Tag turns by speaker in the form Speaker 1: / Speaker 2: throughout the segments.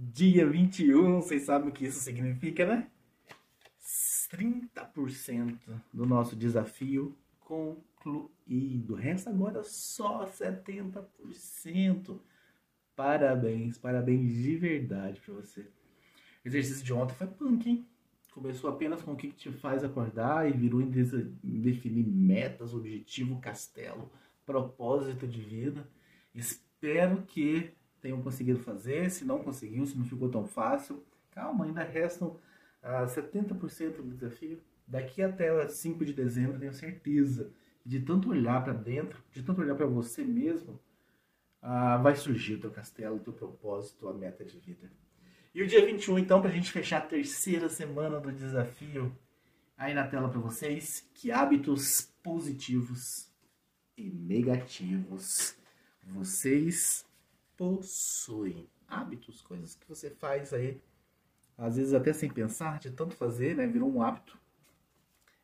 Speaker 1: Dia 21, vocês sabem o que isso significa, né? 30% do nosso desafio concluído. Resta agora só 70%. Parabéns, parabéns de verdade para você. O exercício de ontem foi punk, hein? Começou apenas com o que te faz acordar e virou em definir metas, objetivo, castelo, propósito de vida. Espero que tenham conseguido fazer. Se não conseguiu, se não ficou tão fácil, calma, ainda restam uh, ah, 70% do desafio. Daqui até 5 de dezembro, tenho certeza de tanto olhar para dentro, de tanto olhar para você mesmo, uh, vai surgir o teu castelo, o teu propósito, a meta de vida. E o dia 21, então, para a gente fechar a terceira semana do desafio, aí na tela para vocês, que hábitos positivos e negativos vocês possuem. Hábitos, coisas que você faz aí, às vezes até sem pensar, de tanto fazer, né? Virou um hábito.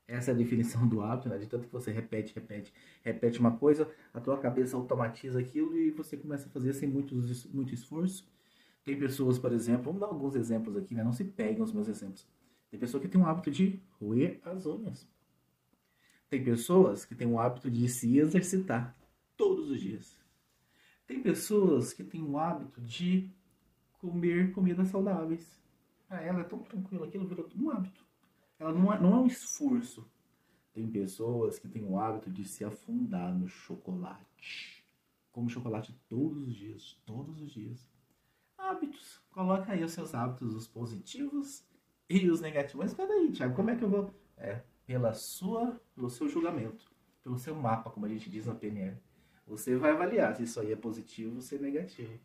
Speaker 1: Essa é a definição do hábito, né? De tanto que você repete, repete, repete uma coisa, a tua cabeça automatiza aquilo e você começa a fazer sem muito, muito esforço. Tem pessoas, por exemplo, vamos dar alguns exemplos aqui, né? Não se peguem os meus exemplos. Tem pessoa que tem o hábito de roer as unhas. Tem pessoas que têm o hábito de se exercitar todos os dias. Tem pessoas que têm o hábito de comer comidas saudáveis. Para ela é tão tranquilo, aquilo virou um hábito. Ela não é, não é um esforço. Tem pessoas que têm o hábito de se afundar no chocolate. Come chocolate todos os dias, todos os dias. Hábitos. Coloca aí os seus hábitos, os positivos e os negativos. Mas peraí, Thiago, como é que eu vou? É, pela sua, pelo seu julgamento, pelo seu mapa, como a gente diz na PNL. Você vai avaliar se isso aí é positivo ou se é negativo.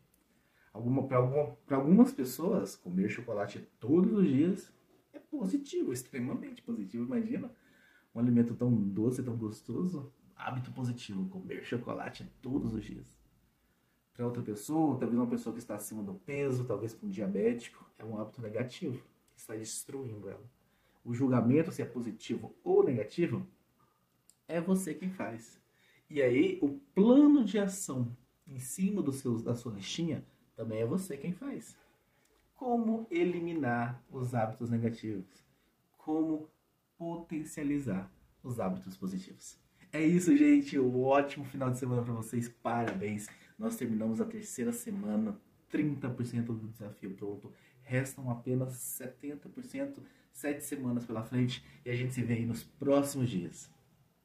Speaker 1: Alguma, Para alguma, algumas pessoas, comer chocolate todos os dias é positivo, extremamente positivo. Imagina um alimento tão doce, tão gostoso. Hábito positivo, comer chocolate todos os dias. Para outra pessoa, talvez uma pessoa que está acima do peso, talvez para um diabético, é um hábito negativo, que está destruindo ela. O julgamento, se é positivo ou negativo, é você quem faz. E aí, o plano de ação em cima do seu, da sua listinha também é você quem faz. Como eliminar os hábitos negativos? Como potencializar os hábitos positivos? É isso, gente. Um ótimo final de semana para vocês. Parabéns. Nós terminamos a terceira semana, 30% do desafio pronto. Restam apenas 70%, sete semanas pela frente e a gente se vê aí nos próximos dias.